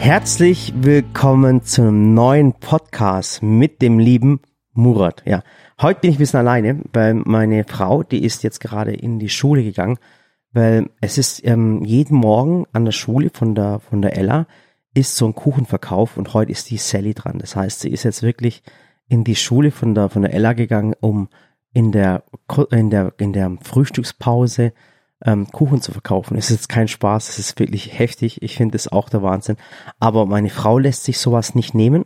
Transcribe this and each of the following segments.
Herzlich willkommen zu einem neuen Podcast mit dem lieben Murat. Ja, heute bin ich ein bisschen alleine, weil meine Frau, die ist jetzt gerade in die Schule gegangen, weil es ist ähm, jeden Morgen an der Schule von der von der Ella ist so ein Kuchenverkauf und heute ist die Sally dran. Das heißt, sie ist jetzt wirklich in die Schule von der von der Ella gegangen, um in der in der in der Frühstückspause ähm, Kuchen zu verkaufen. Es ist kein Spaß, es ist wirklich heftig. Ich finde es auch der Wahnsinn. Aber meine Frau lässt sich sowas nicht nehmen.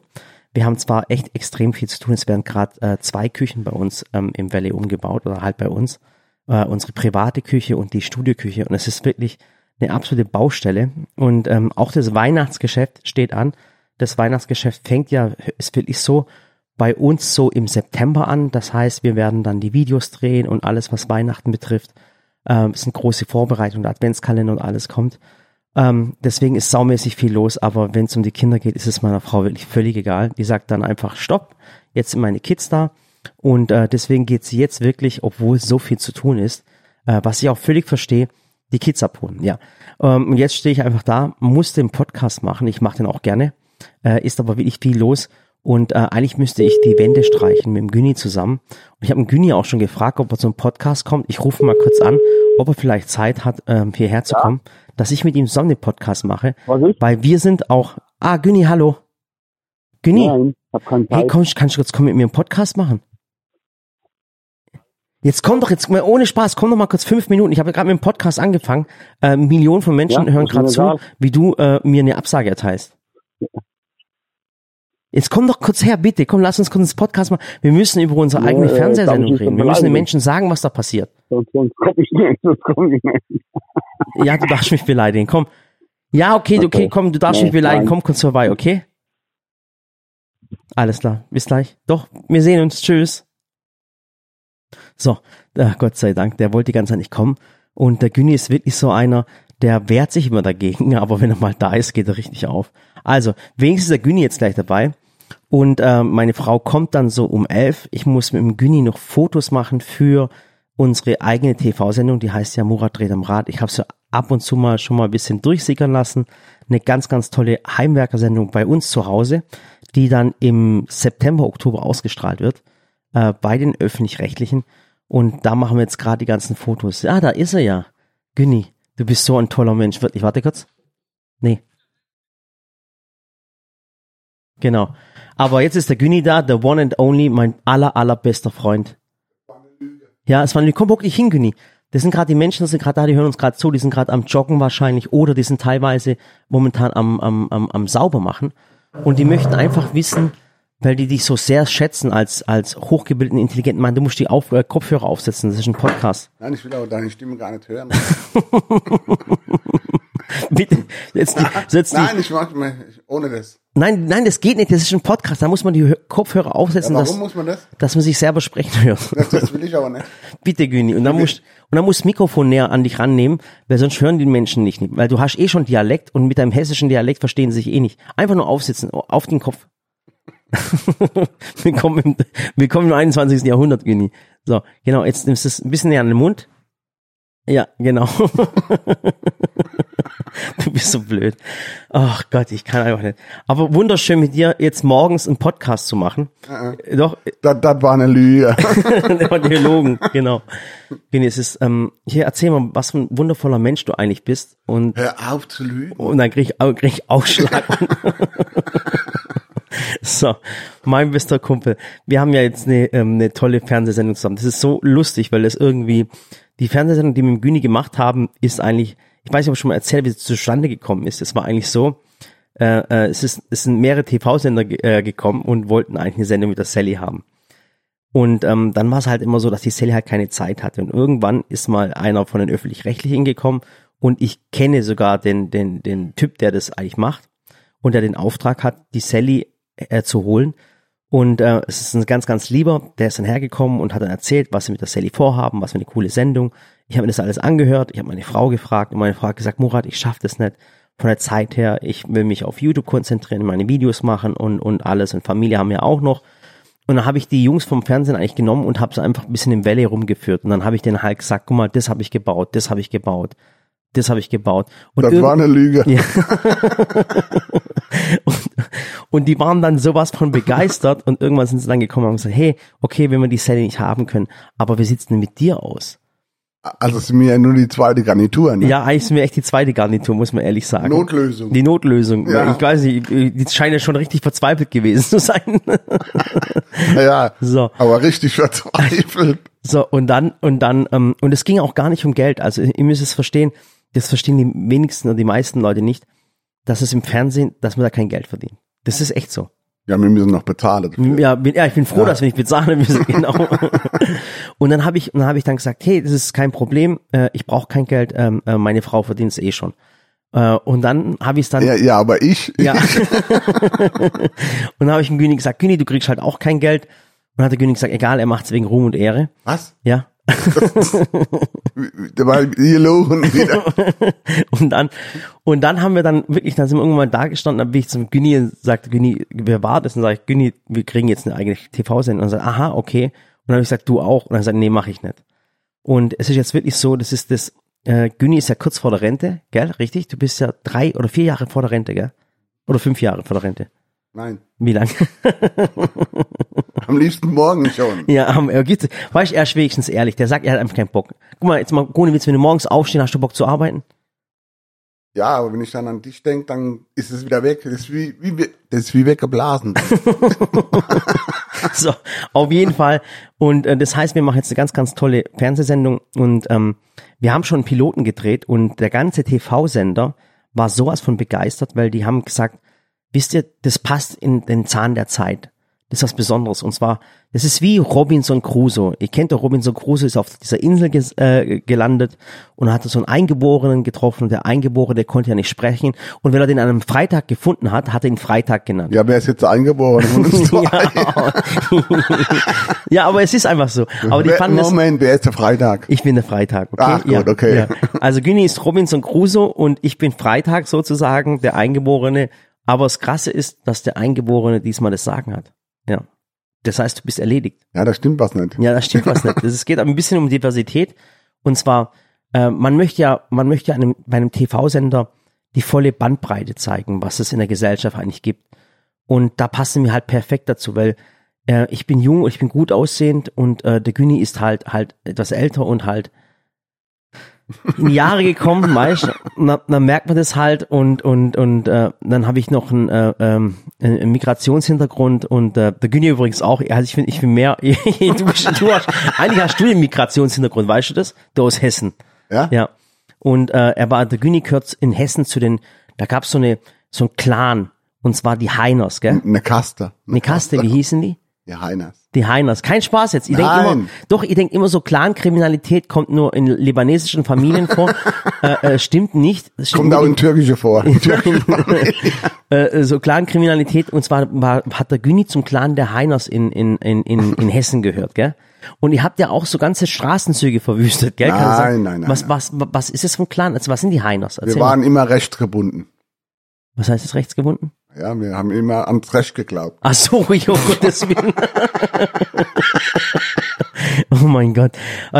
Wir haben zwar echt extrem viel zu tun. Es werden gerade äh, zwei Küchen bei uns ähm, im Valley umgebaut oder halt bei uns. Äh, unsere private Küche und die Studioküche. Und es ist wirklich eine absolute Baustelle. Und ähm, auch das Weihnachtsgeschäft steht an. Das Weihnachtsgeschäft fängt ja, ist wirklich so bei uns so im September an. Das heißt, wir werden dann die Videos drehen und alles, was Weihnachten betrifft. Ähm, es sind große Vorbereitungen, der Adventskalender und alles kommt. Ähm, deswegen ist saumäßig viel los, aber wenn es um die Kinder geht, ist es meiner Frau wirklich völlig egal. Die sagt dann einfach, stopp, jetzt sind meine Kids da. Und äh, deswegen geht sie jetzt wirklich, obwohl so viel zu tun ist, äh, was ich auch völlig verstehe, die Kids abholen. Ja. Ähm, und jetzt stehe ich einfach da, muss den Podcast machen. Ich mache den auch gerne. Äh, ist aber wirklich viel los. Und äh, eigentlich müsste ich die Wände streichen mit dem Günni zusammen. Und ich habe dem Günni auch schon gefragt, ob er zum Podcast kommt. Ich rufe mal kurz an, ob er vielleicht Zeit hat, ähm, hierher zu ja. kommen, dass ich mit ihm zusammen den Podcast mache. Weil wir sind auch. Ah, Günni, hallo. Günni. Nein, hab keine Zeit. Hey, komm, kannst du kurz kommen mit mir einen Podcast machen? Jetzt komm doch jetzt mal ohne Spaß, komm doch mal kurz fünf Minuten. Ich habe gerade mit dem Podcast angefangen. Äh, Millionen von Menschen ja, hören gerade zu, wie du äh, mir eine Absage erteilst. Ja. Jetzt komm doch kurz her, bitte. Komm, lass uns kurz ins Podcast machen. Wir müssen über unsere ja, eigene Fernsehsendung reden. Wir müssen den Menschen sagen, was da passiert. Sonst, sonst komm ich nicht, sonst komm ich nicht. ja, du darfst mich beleidigen. Komm. Ja, okay, okay, okay komm, du darfst nee, mich beleidigen. Nein. Komm kurz vorbei, okay? Alles klar. Bis gleich. Doch, wir sehen uns. Tschüss. So, äh, Gott sei Dank, der wollte die ganze Zeit nicht kommen. Und der Günni ist wirklich so einer, der wehrt sich immer dagegen, aber wenn er mal da ist, geht er richtig auf. Also, wenigstens ist der Günni jetzt gleich dabei. Und äh, meine Frau kommt dann so um elf. Ich muss mit dem Günni noch Fotos machen für unsere eigene TV-Sendung, die heißt ja Murat dreht am Rad. Ich habe sie ab und zu mal schon mal ein bisschen durchsickern lassen. Eine ganz, ganz tolle Heimwerkersendung bei uns zu Hause, die dann im September, Oktober ausgestrahlt wird, äh, bei den öffentlich-rechtlichen. Und da machen wir jetzt gerade die ganzen Fotos. Ja, da ist er ja. Günni, du bist so ein toller Mensch. Ich warte kurz. Nee. Genau. Aber jetzt ist der Günni da, the one and only, mein aller, allerbester Freund. Ja, es war eine Komm wirklich hin, Günni. Das sind gerade die Menschen, die sind gerade da, die hören uns gerade zu, die sind gerade am Joggen wahrscheinlich oder die sind teilweise momentan am, am, am, am sauber machen. Und die möchten einfach wissen, weil die dich so sehr schätzen als, als hochgebildeten, intelligenten Mann. Du musst die auf, äh, Kopfhörer aufsetzen, das ist ein Podcast. Nein, ich will aber deine Stimme gar nicht hören. Bitte, jetzt die, setz die, Nein, ich mach mal ohne das. Nein, nein, das geht nicht. Das ist ein Podcast. Da muss man die Kopfhörer aufsetzen. Ja, warum dass, muss man das? Dass man sich selber sprechen hört. Das, das will ich aber nicht. Bitte, Güni. Und dann musst, und dann musst das Mikrofon näher an dich rannehmen, weil sonst hören die Menschen nicht. Weil du hast eh schon Dialekt und mit deinem hessischen Dialekt verstehen sie sich eh nicht. Einfach nur aufsitzen, auf den Kopf. willkommen, im, willkommen im 21. Jahrhundert, Güni. So, genau, jetzt nimmst du es ein bisschen näher an den Mund. Ja, genau. du bist so blöd. Ach Gott, ich kann einfach nicht. Aber wunderschön mit dir jetzt morgens einen Podcast zu machen. -uh. Doch. Das, das war eine Lüge. das war Dialogen, genau. Güni, es ist, ähm, hier erzähl mal, was für ein wundervoller Mensch du eigentlich bist. Und, Hör auf zu lügen. Und dann krieg ich, krieg ich Ausschlag. So, mein bester Kumpel. Wir haben ja jetzt eine, ähm, eine tolle Fernsehsendung zusammen. Das ist so lustig, weil das irgendwie, die Fernsehsendung, die wir mit Güni gemacht haben, ist eigentlich, ich weiß nicht, ob ich schon mal erzählt, wie es zustande gekommen ist. Es war eigentlich so, äh, äh, es, ist, es sind mehrere TV-Sender äh, gekommen und wollten eigentlich eine Sendung mit der Sally haben. Und ähm, dann war es halt immer so, dass die Sally halt keine Zeit hatte. Und irgendwann ist mal einer von den Öffentlich-Rechtlichen gekommen und ich kenne sogar den, den, den Typ, der das eigentlich macht und der den Auftrag hat, die Sally äh, zu holen. Und äh, es ist ein ganz, ganz lieber, der ist dann hergekommen und hat dann erzählt, was sie mit der Sally vorhaben, was für eine coole Sendung. Ich habe mir das alles angehört, ich habe meine Frau gefragt und meine Frau hat gesagt, Murat, ich schaffe das nicht von der Zeit her, ich will mich auf YouTube konzentrieren, meine Videos machen und, und alles. Und Familie haben wir auch noch. Und dann habe ich die Jungs vom Fernsehen eigentlich genommen und habe sie einfach ein bisschen im Valley rumgeführt. Und dann habe ich denen halt gesagt, guck mal, das habe ich gebaut, das habe ich gebaut. Das habe ich gebaut. Und Das war eine Lüge. ja. und, und die waren dann sowas von begeistert und irgendwann sind sie dann gekommen und haben gesagt, hey, okay, wenn wir die Sally nicht haben können, aber wie sieht's denn mit dir aus? Also es ist mir ja nur die zweite Garnitur. Ne? Ja, eigentlich sind wir echt die zweite Garnitur, muss man ehrlich sagen. Notlösung. Die Notlösung. Ja. Ich weiß nicht, die scheint ja schon richtig verzweifelt gewesen zu sein. ja, So. aber richtig verzweifelt. So, und dann, und dann, ähm, und es ging auch gar nicht um Geld. Also ihr müsst es verstehen, das verstehen die wenigsten oder die meisten Leute nicht, dass es im Fernsehen, dass man da kein Geld verdient. Das ist echt so. Ja, wir müssen noch bezahlen. dafür. Ja, bin, ja ich bin froh, dass wir nicht bezahlen müssen, genau. und dann habe ich, dann habe ich dann gesagt, hey, das ist kein Problem, äh, ich brauche kein Geld, ähm, äh, meine Frau verdient es eh schon. Äh, und dann habe ich es dann, Ja, ja, aber ich, ja. und dann habe ich dem Güni gesagt, Güni, du kriegst halt auch kein Geld. Und dann hat der Güni gesagt, egal, er macht es wegen Ruhm und Ehre. was? Ja. Da war hier logen wieder. Und dann, und dann haben wir dann wirklich, dann sind wir irgendwann da gestanden, dann bin ich zum Günni und sagte, Günni, wer war das? Und sage ich, Günni, wir kriegen jetzt eine eigene TV-Sendung. Und er sagt, aha, okay. Und dann habe ich gesagt, du auch. Und dann sagt, nee, mache ich nicht. Und es ist jetzt wirklich so, das ist das, äh, Günni ist ja kurz vor der Rente, gell? Richtig? Du bist ja drei oder vier Jahre vor der Rente, gell? Oder fünf Jahre vor der Rente. Nein, Wie lang? am liebsten morgen schon. ja, am- er weißt du, er ist wenigstens ehrlich. Der sagt, er hat einfach keinen Bock. Guck mal, jetzt mal, ohne Witz, wenn du morgens aufstehst, hast du Bock zu arbeiten? Ja, aber wenn ich dann an dich denke, dann ist es wieder weg. Das ist wie, wie, das ist wie weggeblasen. So, auf jeden Fall. Und äh, das heißt, wir machen jetzt eine ganz, ganz tolle Fernsehsendung und ähm, wir haben schon einen Piloten gedreht und der ganze TV-Sender war sowas von begeistert, weil die haben gesagt, wisst ihr, das passt in den Zahn der Zeit. Das ist was Besonderes. Und zwar, das ist wie Robinson Crusoe. Ihr kennt doch Robinson Crusoe, ist auf dieser Insel ges äh, gelandet und hat so einen Eingeborenen getroffen. Und der Eingeborene, der konnte ja nicht sprechen. Und wenn er den an einem Freitag gefunden hat, hat er ihn Freitag genannt. Ja, wer ist jetzt eingeboren? Ja. ja, aber es ist einfach so. Aber die Wer- fanden. Moment, wer ist der Freitag? Ich bin der Freitag, okay? Ach, gut, ja, okay. Ja. Also Günni ist Robinson Crusoe und ich bin Freitag sozusagen der Eingeborene. Aber das Krasse ist, dass der Eingeborene diesmal das Sagen hat. Ja. Das heißt, du bist erledigt. Ja, da stimmt was nicht. Ja, das stimmt was nicht. Es geht ein bisschen um Diversität. Und zwar, äh, man möchte ja, man möchte ja einem, bei einem TV-Sender die volle Bandbreite zeigen, was es in der Gesellschaft eigentlich gibt. Und da passen wir halt perfekt dazu, weil äh, ich bin jung und ich bin gut aussehend und äh, der Güni ist halt halt etwas älter und halt in Jahre gekommen, weißt dann, dann merkt man das halt und und und äh, dann habe ich noch einen, äh, ähm, einen Migrationshintergrund und äh, der Güni übrigens auch, also ich finde ich bin mehr du, bist, du hast eigentlich hast du den Migrationshintergrund, weißt du das? Du aus Hessen. Ja? Ja. Und äh, er war der Güni gehört in Hessen zu den da gab's so eine so ein Clan und zwar die Heiners, gell? Eine Kaste. Eine Kaste, wie hießen die? Ja, Heiners. Die Heiners. Kein Spaß jetzt. Ich denk Nein. immer, doch, ich denk immer so, Clankriminalität kommt nur in libanesischen Familien vor. äh, äh, stimmt nicht. Stimmt Kommt auch in türkische vor. In türkische Familie. äh, so Clankriminalität und zwar war, hat der Güni zum Clan der Heiners in, in, in, in, in Hessen gehört, gell? Und ihr habt ja auch so ganze Straßenzüge verwüstet, gell? Nein, sagen? nein, nein, Was, was, was ist das ein Clan? Also was sind die Heiners? Wir Erzähl waren mal. immer rechtsgebunden. Was heißt das rechtsgebunden? Ja, wir haben immer ans Recht geglaubt. Ach so, oh Gottes Willen. oh mein Gott.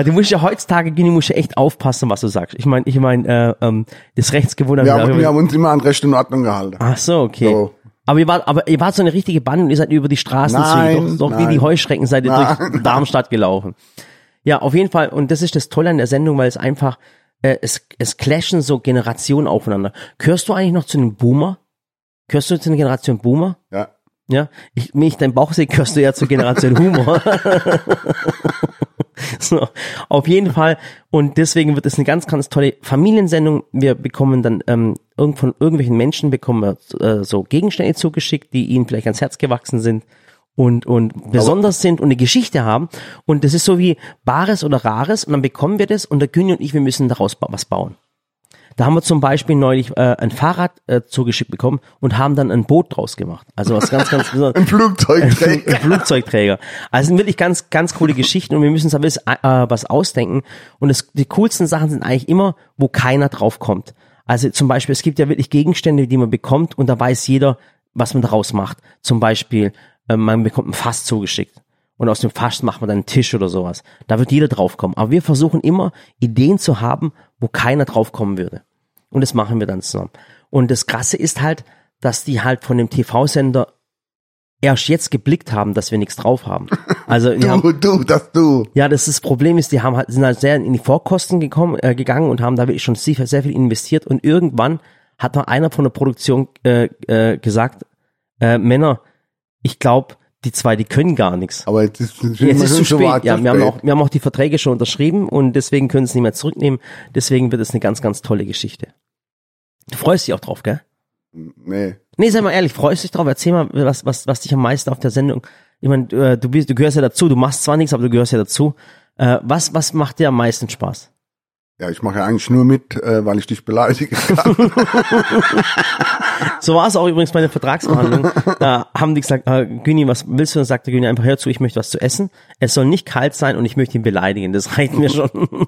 Du musst ja heutzutage, Gini, musst ja echt aufpassen, was du sagst. Ich meine, ich meine, äh, ähm, das Rechtsgewundert. Wir haben, wir haben uns immer an Recht und Ordnung gehalten. Ach so, okay. So. Aber ihr wart, aber ihr wart so eine richtige Bande und ihr seid über die Straßenzüge, Nein, doch, doch wie die Heuschrecken seid ihr Nein, durch Darmstadt gelaufen. Ja, auf jeden Fall. Und das ist das Tolle an der Sendung, weil es einfach, äh, es, es clashen so Generationen aufeinander. Gehörst du eigentlich noch zu einem Boomer? Gehörst du zu einer Generation Boomer? Ja. Ja, ich, wenn ich deinen Bauch sehe, gehörst du ja zur Generation Humor. so, auf jeden Fall. Und deswegen wird es eine ganz, ganz tolle Familiensendung. Wir bekommen dann ähm, irgend von irgendwelchen Menschen bekommen wir äh, so Gegenstände zugeschickt, die ihnen vielleicht ans Herz gewachsen sind und und besonders sind und eine Geschichte haben. Und das ist so wie Bares oder Rares. Und dann bekommen wir das und der Günni und ich, wir müssen daraus was bauen. Da haben wir zum Beispiel neulich äh, ein Fahrrad äh, zugeschickt bekommen und haben dann ein Boot draus gemacht. Also was ganz, ganz besonderes. Ein Flugzeugträger. Ein Flugzeugträger. Also es sind wirklich ganz, ganz coole Geschichten und wir müssen uns aber äh, was ausdenken. Und es, die coolsten Sachen sind eigentlich immer, wo keiner drauf kommt. Also zum Beispiel, es gibt ja wirklich Gegenstände, die man bekommt und da weiß jeder, was man daraus macht. Zum Beispiel, äh, man bekommt ein Fass zugeschickt. Und aus dem Fass macht man dann einen Tisch oder sowas. Da wird jeder draufkommen. Aber wir versuchen immer, Ideen zu haben, wo keiner draufkommen würde. Und das machen wir dann zusammen. Und das Krasse ist halt, dass die halt von dem TV-Sender erst jetzt geblickt haben, dass wir nichts drauf haben. Also Du, haben, du, das du. ja, das ist das Problem ist, die haben halt, sind halt sehr in die Vorkosten gekommen, äh, gegangen und haben da wirklich schon sehr, sehr viel investiert und irgendwann hat mal einer von der Produktion äh, äh, gesagt, äh, Männer, ich glaube, die zwei, die können gar nichts. Aber jetzt ist, jetzt Jetzt ist zu spät. weit, Ja, zu wir haben, auch, wir haben auch die Verträge schon unterschrieben und deswegen können sie es nicht mehr zurücknehmen. Deswegen wird es eine ganz, ganz tolle Geschichte. Du freust dich auch drauf, gell? Nee. Nee, sei mal ehrlich, freust dich drauf? Erzähl mal, was, was, was dich am meisten auf der Sendung. Ich meine, du, äh, du, bist, du gehörst ja dazu, du machst zwar nichts, aber du gehörst ja dazu. Äh, was, was macht dir am meisten Spaß? Ja, ich mache ja eigentlich nur mit, äh, weil ich dich beleidigen kann. So war es auch übrigens bei der Vertragsverhandlung. da haben die gesagt, äh, Güni, was willst du? Dann sagte Güni einfach, hör zu, ich möchte was zu essen. Es soll nicht kalt sein und ich möchte ihn beleidigen. Das reicht mir schon.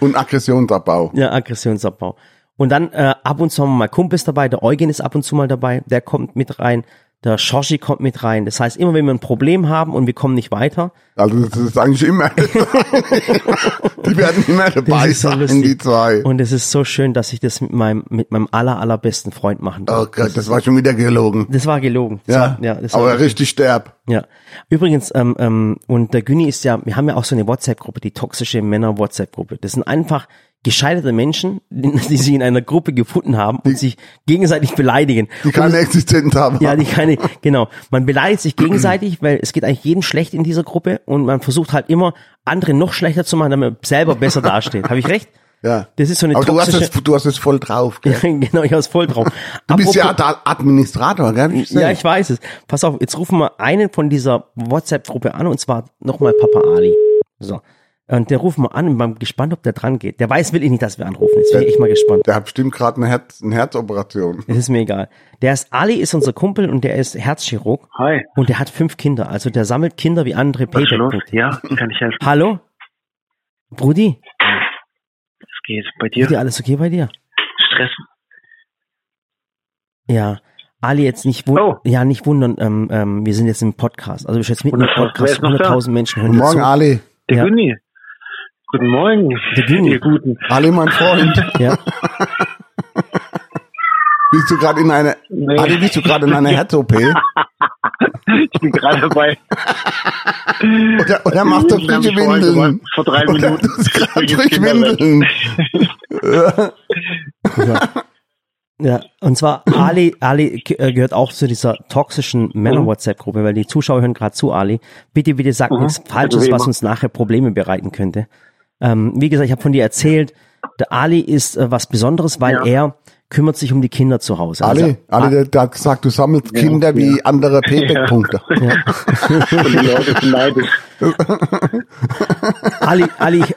Und Aggressionsabbau. ja, Aggressionsabbau. Und dann äh, ab und zu haben wir mal Kumpels dabei. Der Eugen ist ab und zu mal dabei. Der kommt mit rein. Der Shoshi kommt mit rein. Das heißt, immer wenn wir ein Problem haben und wir kommen nicht weiter, Also das ist eigentlich immer. die werden immer dabei so sein, die zwei. Und es ist so schön, dass ich das mit meinem, mit meinem aller, allerbesten Freund machen darf. Oh Gott, das war schon wieder gelogen. Das war gelogen. Das Ja, war, ja das war aber wirklich- richtig sterb. Ja. Übrigens, ähm, ähm, und der Günni ist ja, wir haben ja auch so eine WhatsApp-Gruppe, die toxische Männer-WhatsApp-Gruppe. Das sind einfach gescheiterte Menschen, die, die sich in einer Gruppe gefunden haben und sich gegenseitig beleidigen. Die keine Existenz haben. Ja, die keine, genau. Man beleidigt sich gegenseitig, weil es geht eigentlich jedem schlecht in dieser Gruppe und man versucht halt immer, andere noch schlechter zu machen, damit man selber besser dasteht. Habe ich recht? ja. Das ist so eine Aber du hast, es, du hast es voll drauf. Gell? genau, ich hab's voll drauf. Du bist ja Apropos- Administrator, gell? Ich Ja, ich weiß es. Pass auf, jetzt rufen wir einen von dieser WhatsApp-Gruppe an und zwar nochmal Papa Ali. So. Und der rufen wir an und bin gespannt, ob der dran geht. Der weiß wirklich nicht, dass wir anrufen. Jetzt bin ich echt mal gespannt. Der hat bestimmt gerade eine, Herz, eine Herzoperation. Es ist mir egal. Der ist Ali, ist unser Kumpel und der ist Herzchirurg Hi, und der hat fünf Kinder. Also der sammelt Kinder wie andere los? Payback-Punkte. Ja, kann ich helfen? Hallo? Brudi, Es geht bei ist dir dir. alles okay bei dir? Stress. Ja. Ali, jetzt nicht, wun Oh. ja, nicht wundern, ähm, ähm, wir sind jetzt im Podcast. Also wir sind jetzt mitten im 100.000, wer Podcast. ist noch da? 100.000 Menschen hören Guten Morgen, zu. Ali. Der Ja. Günni. Guten Morgen. Der Günni. Ihr Guten. Ali, mein Freund. Ja. Bist du gerade in einer, Nee. Ali, bist du gerade in einer Herz-OP? Ich bin gerade dabei. Oder, oder Ich hab frische Windeln? Vor drei Oder Minuten. du bist gerade Kinderwelt. Windeln. Ja, und zwar Ali, Ali äh, gehört auch zu dieser toxischen Männer-WhatsApp-Gruppe, weil die Zuschauer hören gerade zu, Ali. Bitte, bitte sag Mhm. nichts Falsches, was uns nachher Probleme bereiten könnte. Ähm, wie gesagt, ich habe von dir erzählt, der Ali ist äh, was Besonderes, weil Ja. er kümmert sich um die Kinder zu Hause. Ali, Also, Ali, der, der hat gesagt, du sammelst Kinder wie andere Payback-Punkte. Und die Leute sind neidisch. Ali, Ali, ich,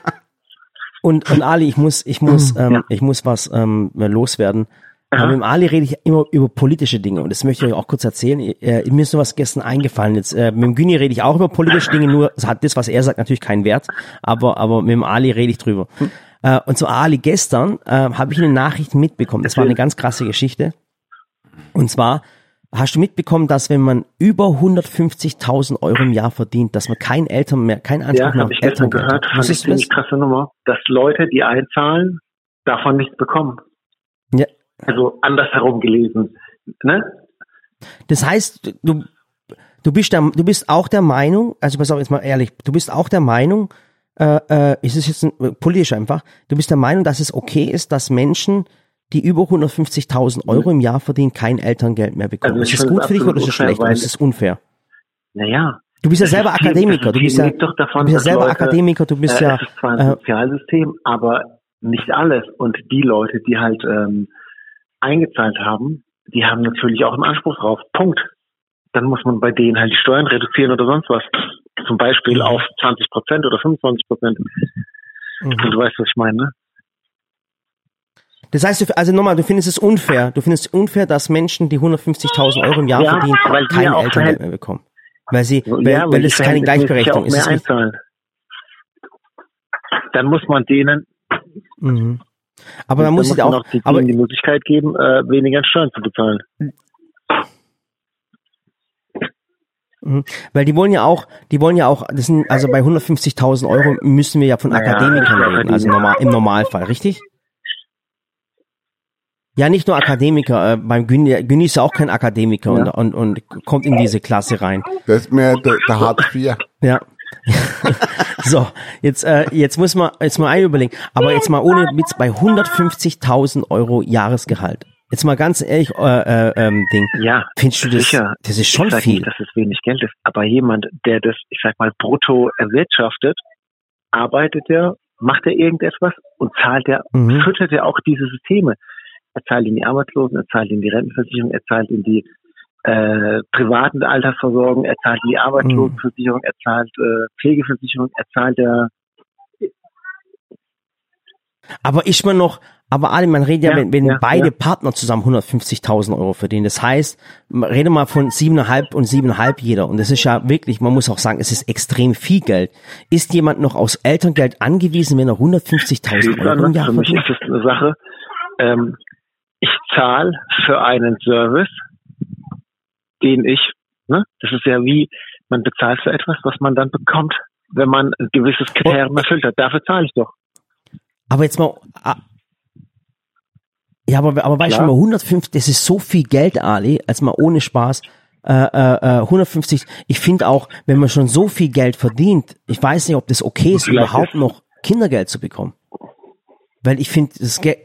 und, und Ali, ich muss, ich muss, ähm, Ja. ich muss was ähm, loswerden. Aber mit dem Ali rede ich immer über politische Dinge und das möchte ich euch auch kurz erzählen. Äh, mir ist nur was gestern eingefallen. Jetzt, äh, mit dem Güni rede ich auch über politische Dinge, nur hat das, was er sagt, natürlich keinen Wert, aber, aber mit dem Ali rede ich drüber. Äh, und zwar Ali, gestern äh, habe ich eine Nachricht mitbekommen. Das war eine ganz krasse Geschichte. Und zwar hast du mitbekommen, dass wenn man über 150.000 Euro im Jahr verdient, dass man kein Eltern mehr, kein Anspruch Ja, mehr auf Elterngeld gehört. hat. Das? ziemlich krasse Nummer. Dass Leute, die einzahlen, davon nichts bekommen. Ja. Also andersherum gelesen. Ne? Das heißt, du, du bist der, du bist auch der Meinung, also pass auf jetzt mal ehrlich, du bist auch der Meinung, äh, äh, ist es jetzt ein, äh, politisch einfach, du bist der Meinung, dass es okay ist, dass Menschen, die über 150.000 Euro im Jahr verdienen, kein Elterngeld mehr bekommen. Also ist finde gut für dich oder ist es schlecht oder ist es unfair? Naja. Du bist ja selber Akademiker, du ist bist ja, davon, du bist ja selber Leute, Akademiker, du bist äh, ja, es ist zwar ein äh, Sozialsystem, aber nicht alles. Und die Leute, die halt ähm, eingezahlt haben, die haben natürlich auch einen Anspruch drauf. Punkt. Dann muss man bei denen halt die Steuern reduzieren oder sonst was. Zum Beispiel auf 20 Prozent oder 25 Prozent. Mhm. Du weißt, was ich meine, ne? Das heißt, also nochmal, du findest es unfair. Du findest es unfair, dass Menschen, die 150.000 Euro im Jahr Ja, verdienen, weil die kein ja auch Elterngeld mehr bekommen. Weil sie, weil, ja, weil die es keine Gleichberechtigung ist. Dann muss man denen, Mhm. Aber dann muss ich auch, auch die, aber die Möglichkeit geben, äh, weniger Steuern zu bezahlen. Mhm. Weil die wollen ja auch, die wollen ja auch, das sind, also bei 150.000 Euro müssen wir ja von Naja, Akademikern reden, ja also normal, im Normalfall, richtig? Ja, nicht nur Akademiker, äh, beim Güni ist ja auch kein Akademiker und, und, und kommt in diese Klasse rein. Das ist mehr der, der Hartz IV. Ja. so, jetzt, äh, jetzt muss man, jetzt mal ein überlegen, aber jetzt mal ohne Witz bei 150.000 Euro Jahresgehalt. Jetzt mal ganz ehrlich, äh, äh, ähm, Ding. Ja, Findest du das, sicher. das ist schon ich sag viel. Nicht, dass es wenig Geld ist, aber jemand, der das, ich sag mal, brutto erwirtschaftet, arbeitet ja, macht er irgendetwas und zahlt ja, Mhm. füttert ja auch diese Systeme. Er zahlt in die Arbeitslosen, er zahlt in die Rentenversicherung, er zahlt in die äh, privaten Altersversorgung, er zahlt die Arbeitslosenversicherung, er zahlt äh, Pflegeversicherung, er zahlt ja Aber ist man noch, aber Ali, man redet ja, Ja, wenn, wenn ja, beide ja. Partner zusammen 150.000 Euro verdienen. Das heißt, man rede mal von siebeneinhalb und siebeneinhalb jeder. Und das ist ja wirklich, man muss auch sagen, es ist extrem viel Geld. Ist jemand noch aus Elterngeld angewiesen, wenn er 150.000 Hilfe Euro im. Jahr Für mich verdient? ist das eine Sache. Ähm, ich zahle für einen Service, den ich, ne, das ist ja wie, man bezahlt für etwas, was man dann bekommt, wenn man ein gewisses Kriterium erfüllt hat. Dafür zahle ich doch. Aber jetzt mal, ah, ja, aber, aber weißt du, mal 150, das ist so viel Geld, Ali, als mal ohne Spaß. Äh, äh, äh, 150, ich finde auch, wenn man schon so viel Geld verdient, ich weiß nicht, ob das okay ist, Vielleicht überhaupt ist- noch Kindergeld zu bekommen. Weil ich finde, das, Ge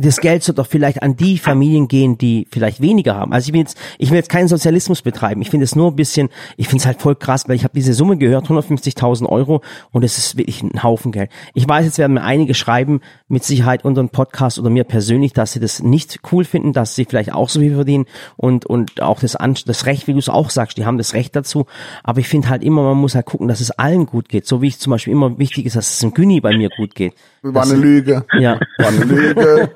das Geld sollte doch vielleicht an die Familien gehen, die vielleicht weniger haben. Also ich will jetzt, ich will jetzt keinen Sozialismus betreiben. Ich finde es nur ein bisschen, ich finde es halt voll krass, weil ich habe diese Summe gehört, 150.000 Euro und es ist wirklich ein Haufen Geld. Ich weiß, jetzt werden mir einige schreiben, mit Sicherheit unseren Podcast oder mir persönlich, dass sie das nicht cool finden, dass sie vielleicht auch so viel verdienen und, und auch das, An das Recht, wie du es auch sagst, die haben das Recht dazu. Aber ich finde halt immer, man muss halt gucken, dass es allen gut geht. So wie ich zum Beispiel immer wichtig ist, dass es dem Günni bei mir gut geht. War eine Lüge. Ja. War eine Lüge.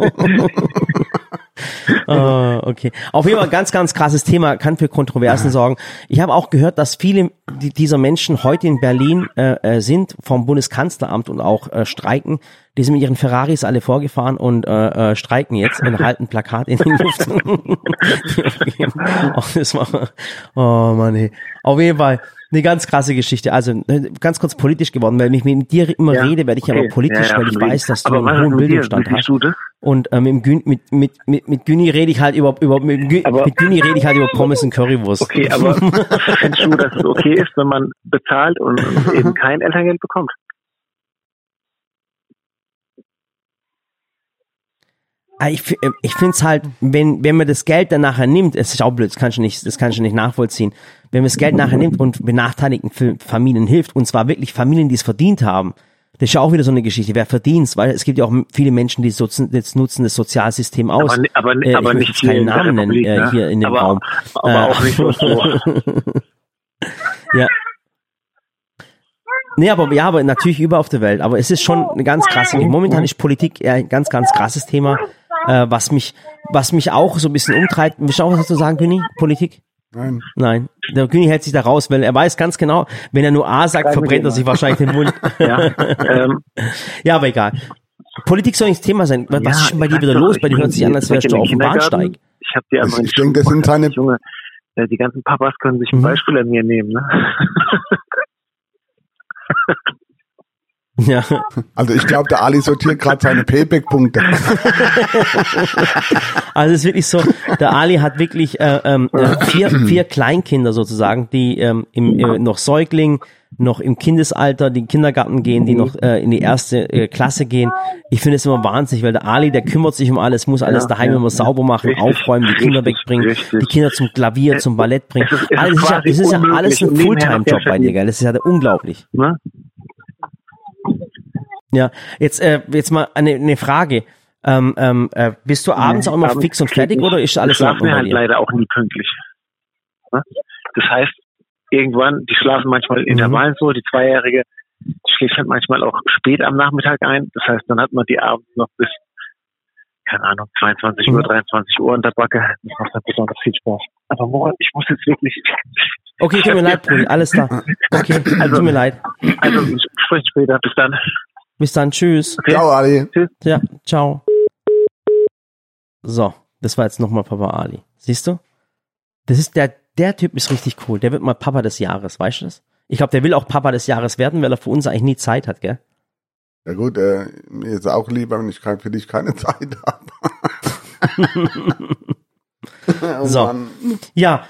Ah, okay. Auf jeden Fall ganz, ganz krasses Thema, kann für Kontroversen sorgen. Ich habe auch gehört, dass viele die- dieser Menschen heute in Berlin äh, äh, sind, vom Bundeskanzleramt und auch äh, streiken. Die sind mit ihren Ferraris alle vorgefahren und äh, äh, streiken jetzt und halten Plakat in die Luft. oh, oh Mann, ey. Auf jeden Fall eine ganz krasse Geschichte. Also äh, ganz kurz politisch geworden, weil wenn ich mit dir immer Ja, rede, werde ich okay. aber politisch, Ja, ja, weil ich weiß, dass du einen hohen? Bildungsstand hast. Und äh, mit, mit, mit, mit, mit Günni rede ich halt über, über mit, Gü, Aber- mit Günni rede ich halt über Pommes und Currywurst. Okay, aber findest du, dass es okay ist, wenn man bezahlt und eben kein Elterngeld bekommt? Ah, Ich, äh, ich finde es halt, wenn, wenn man das Geld dann nachher nimmt, es ist auch blöd, das kannst du nicht, das kannst du nicht nachvollziehen. Wenn man das Geld nachher nimmt und benachteiligten Fa- Familien hilft, und zwar wirklich Familien, die es verdient haben, das ist ja auch wieder so eine Geschichte. Wer verdient weil es gibt ja auch viele Menschen, die so, jetzt nutzen das Sozialsystem aus. Aber, aber, Äh, aber ich nicht keinen Namen nennen äh, ne? hier in dem aber, Raum. Aber Äh, auch nicht so. so. Ja. Nee, aber ja, aber natürlich überall auf der Welt. Aber es ist schon eine ganz krasse. Momentan ist Politik eher ein ganz, ganz krasses Thema, äh, was mich, was mich auch so ein bisschen umtreibt. Willst du auch was dazu sagen, Günni? Politik? Nein. Nein. Der Günni hält sich da raus, weil er weiß ganz genau, wenn er nur A sagt, Kein verbrennt er sich wahrscheinlich den Mund. Ja, ähm, ja, aber egal. Politik soll nicht das Thema sein. Was ja, ist denn bei dir wieder doch, los? Bei dir hört sich an, als wärst du auf dem. Bahnsteig. Ich habe die einfach Ich denke, das sind seine, Junge, äh, die ganzen Papas können sich ein Mhm. Beispiel an mir nehmen, ne? Ja. also ich glaube, der Ali sortiert gerade seine Payback-Punkte. Also es ist wirklich so, der Ali hat wirklich äh, ähm, äh, vier, vier Kleinkinder sozusagen, die ähm, im, äh, noch Säugling, noch im Kindesalter, die in den Kindergarten gehen, die noch äh, in die erste äh, Klasse gehen. Ich finde es immer wahnsinnig, weil der Ali, der kümmert sich um alles, muss alles Ja, daheim ja, immer sauber machen, Richtig, aufräumen, die Kinder richtig, wegbringen, richtig. die Kinder zum Klavier, zum Ballett bringen. Es ist- es ist Also, das ist ja, quasi das ist ja unmöglich. alles ein Fulltime-Job bei dir, gell? Das ist ja unglaublich. ne? Ja, jetzt, äh, jetzt mal eine, eine Frage. Ähm, ähm, äh, bist du abends auch immer Abends fix und fertig oder ist alles in schlafen bei halt leider auch nie pünktlich. Das heißt, irgendwann, die schlafen manchmal Mhm. in Intervallen so, die Zweijährige schläft halt manchmal auch spät am Nachmittag ein. Das heißt, dann hat man die abends noch bis, keine Ahnung, 22 Uhr, Mhm. 23 Uhr unter Backe. Das macht dann besonders viel Spaß. Aber Moritz, ich muss jetzt wirklich, Okay, tut mir leid, Brudi, alles klar. Okay, Also- tut mir leid. also ich spreche später. Bis dann. Bis dann, tschüss. Okay. Ciao, Ali. Ja, ciao. So, das war jetzt nochmal Papa Ali. Siehst du? Das ist der, der Typ ist richtig cool. Der wird mal Papa des Jahres, weißt du das? Ich glaube, der will auch Papa des Jahres werden, weil er für uns eigentlich nie Zeit hat, gell? Ja gut, äh, mir ist auch lieber, wenn ich kein- für dich keine Zeit habe. oh So. Mann. Ja,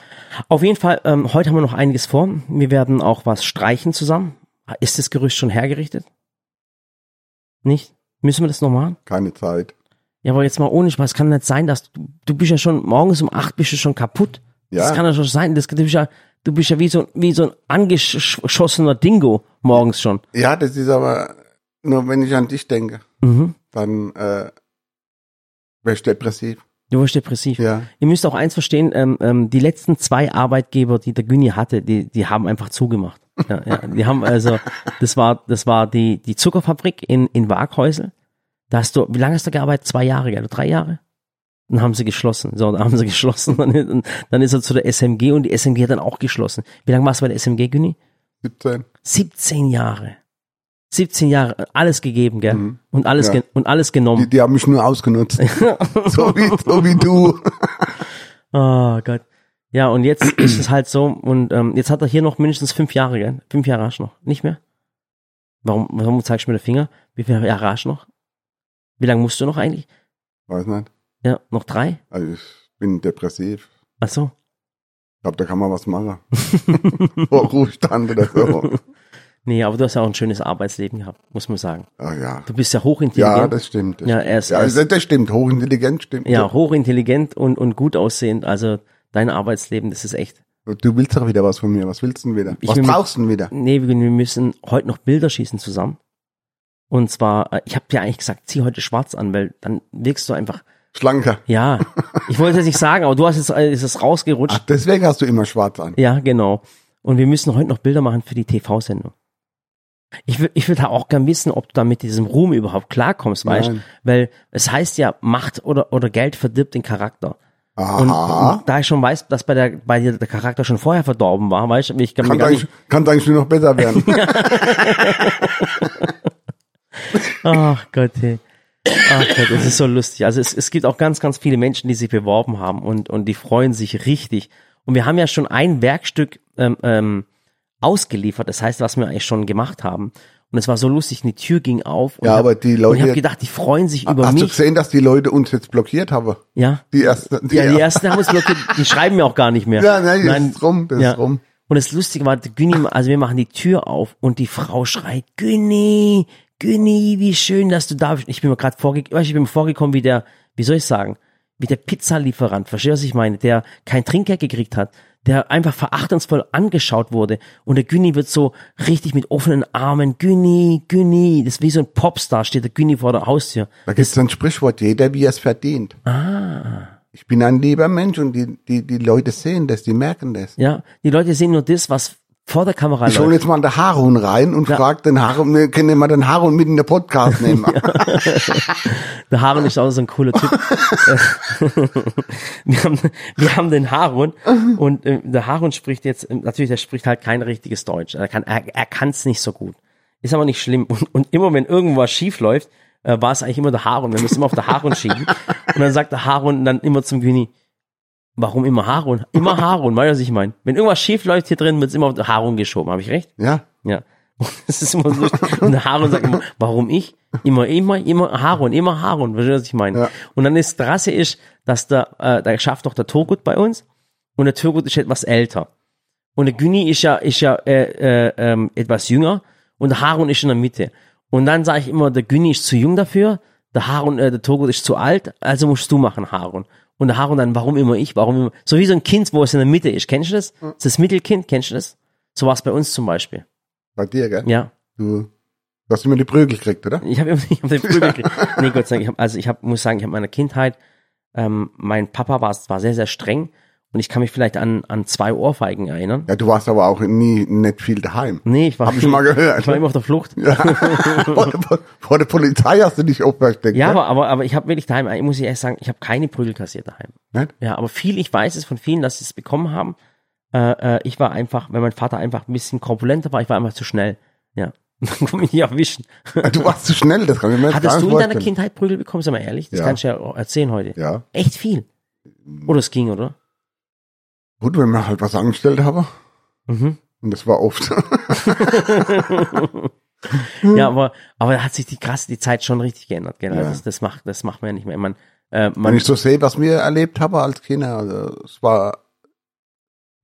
auf jeden Fall, ähm, heute haben wir noch einiges vor. Wir werden auch was streichen zusammen. Ist das Gerücht schon hergerichtet? Nicht? Müssen wir das noch machen? Keine Zeit. Ja, aber jetzt mal ohne Spaß, kann nicht sein, dass du, du bist ja schon, morgens um acht bist du schon kaputt. Ja. Das kann ja schon sein, das, du bist ja, du bist ja wie so, wie so ein angeschossener Dingo morgens schon. Ja, das ist aber nur, wenn ich an dich denke, Mhm. dann äh, wäre ich depressiv. Du wirst depressiv. Ja. Ihr müsst auch eins verstehen, ähm, ähm, die letzten zwei Arbeitgeber, die der Günni hatte, die, die haben einfach zugemacht. Ja, ja, die haben also, das war, das war die, die Zuckerfabrik in, in Waghäusel. Da hast du, wie lange hast du gearbeitet? Zwei Jahre, oder drei Jahre? Dann haben sie geschlossen. So, dann haben sie geschlossen. Dann, dann ist er zu der SMG und die SMG hat dann auch geschlossen. Wie lange warst du bei der SMG, Günni? 17. 17 Jahre. 17 Jahre, alles gegeben, gell? Mhm. Und alles, Ja. und alles genommen. Die, die haben mich nur ausgenutzt. so, wie, so wie du. Oh Gott. Ja, und jetzt ist es halt so, und ähm, jetzt hat er hier noch mindestens fünf Jahre, gell? Fünf Jahre hast du noch, nicht mehr? Warum, warum zeigst du mir den Finger? Wie viele Jahre hast du noch? Wie lange musst du noch eigentlich? Weiß nicht. Ja, noch drei? Also ich bin depressiv. Ach so. Ich glaube, da kann man was machen. Vor Ruhestand oder so. Nee, aber du hast ja auch ein schönes Arbeitsleben gehabt, muss man sagen. Ah, ja. Du bist ja hochintelligent. Ja, das stimmt. Das Ja, er ist- ja das stimmt. Hochintelligent stimmt. ja, hochintelligent und, und gut aussehend. Also dein Arbeitsleben, das ist echt. Du willst doch wieder was von mir. Was willst du denn wieder? Ich was brauchst du denn wieder? Nee, wir, wir müssen heute noch Bilder schießen zusammen. Und zwar, äh, ich habe dir eigentlich gesagt, zieh heute schwarz an, weil dann wirkst du einfach, Schlanker. ja, ich wollte es nicht sagen, aber du hast jetzt, äh, ist es rausgerutscht. Ach, deswegen hast du immer schwarz an. Ja, genau. Und wir müssen heute noch Bilder machen für die TV-Sendung. Ich will, ich will da auch gern wissen, ob du da mit diesem Ruhm überhaupt klarkommst, weißt. Weil es heißt ja, Macht oder, oder Geld verdirbt den Charakter. Und, Aha. und da ich schon weiß, dass bei der, bei dir der Charakter schon vorher verdorben war, weißt du, ich kann Kann eigentlich, nicht, kann eigentlich nur noch besser werden. ach Gott, hey. Ach Gott, das ist so lustig. Also es, es gibt auch ganz, ganz viele Menschen, die sich beworben haben und, und die freuen sich richtig. Und wir haben ja schon ein Werkstück ähm, ähm, ausgeliefert, das heißt, was wir eigentlich schon gemacht haben. Und es war so lustig, die Tür ging auf und Ja, ich aber hab, die und ich Leute- habe gedacht, die freuen sich über Hast du mich. gesehen, dass die Leute uns jetzt blockiert haben? Ja. Die erste. Die Ja, die erste. ersten haben uns blockiert, die schreiben mir auch gar nicht mehr. Ja, nein, das ist rum, das ja. ist rum. Und das Lustige war, Günni, also wir machen die Tür auf und die Frau schreit, Günni, Günni, wie schön, dass du da bist. Ich bin mir gerade vorgekommen, ich bin mir vorgekommen wie der, wie soll ich sagen, wie der Pizzalieferant, verstehst du, was ich meine, der kein Trinkgeld gekriegt hat, der einfach verachtungsvoll angeschaut wurde und der Günni wird so richtig mit offenen Armen, Günni, Günni, das ist wie so ein Popstar, steht der Günni vor der Haustür. Da gibt es ein Sprichwort, jeder wie er es verdient. Ah. Ich bin ein lieber Mensch und die, die, die Leute sehen das, die merken das. Ja, die Leute sehen nur das, was vor der Kamera Ich hole jetzt mal den Harun rein und frag den Harun, wir können mal den Harun mit in den Podcast nehmen. Der Harun ist auch so ein cooler Typ. wir, haben, wir haben den Harun und äh, der Harun spricht jetzt, natürlich, der spricht halt kein richtiges Deutsch. Er kann er, er kann's nicht so gut. Ist aber nicht schlimm. Und, und immer wenn irgendwas schief läuft, äh, war es eigentlich immer der Harun. Wir müssen immer auf der Harun schieben. Und dann sagt der Harun dann immer zum Güni, warum immer Harun? Immer Harun, weißt du, was ich meine? Wenn irgendwas schief läuft hier drin, wird's immer auf Harun geschoben. Habe ich recht? ja, Ja. Und Das ist immer so. Und der Harun sagt immer, warum ich? Immer, immer, immer Harun, immer Harun. Verstehst du, was ich meine? Ja. Und dann ist das Rasse ist, dass der, äh, da schafft doch der Turgut bei uns. Und der Turgut ist etwas älter. Und der Günni ist ja, ist ja, äh, äh, ähm, etwas jünger. Und der Harun ist in der Mitte. Und dann sage ich immer, der Günni ist zu jung dafür. Der Harun, äh, der Turgut ist zu alt. Also musst du machen, Harun. Und Harun dann, warum immer ich? Warum immer? So wie so ein Kind, wo es in der Mitte ist. Kennst du das? Das ist das Mittelkind. Kennst du das? So war es bei uns zum Beispiel. bei dir, gell? Ja. Du, du hast immer die Prügel gekriegt, oder? Ich habe ich hab den Prügel gekriegt. Nee, Gott sei Dank. Ich hab, also ich hab, muss sagen, ich habe meiner Kindheit, ähm, mein Papa war, war sehr, sehr streng und ich kann mich vielleicht an, an zwei Ohrfeigen erinnern. Ja, du warst aber auch nie nicht viel daheim. Nee, ich war, Hab ich mal gehört. ich war immer auf der Flucht. Ja. vor, der, vor der Polizei hast du dich auch versteckt. Ja, gell? aber, aber, aber ich habe wirklich daheim, ich muss ich ehrlich sagen, ich habe keine Prügel kassiert daheim. Nicht? Ja, aber viel, ich weiß es von vielen, dass sie es bekommen haben. Äh, äh, ich war einfach, wenn mein Vater einfach ein bisschen korpulenter war, ich war einfach zu schnell. Ja. Dann konnte mich nicht erwischen. Du warst zu schnell, das kann ich mir gar Hattest nicht du in deiner vorstellen. Kindheit Prügel bekommen, sag mal ehrlich? Das Ja. kannst du ja auch erzählen heute. Ja. Echt viel. Oder es ging, oder? Gut, wenn man halt was angestellt habe. Mhm. Und das war oft. Ja, aber, aber da hat sich die krass die Zeit schon richtig geändert, gell? Also Ja. das, das macht, das macht man ja nicht mehr. Man, äh, wenn man, ich so sehe, was wir erlebt haben als Kinder, also es war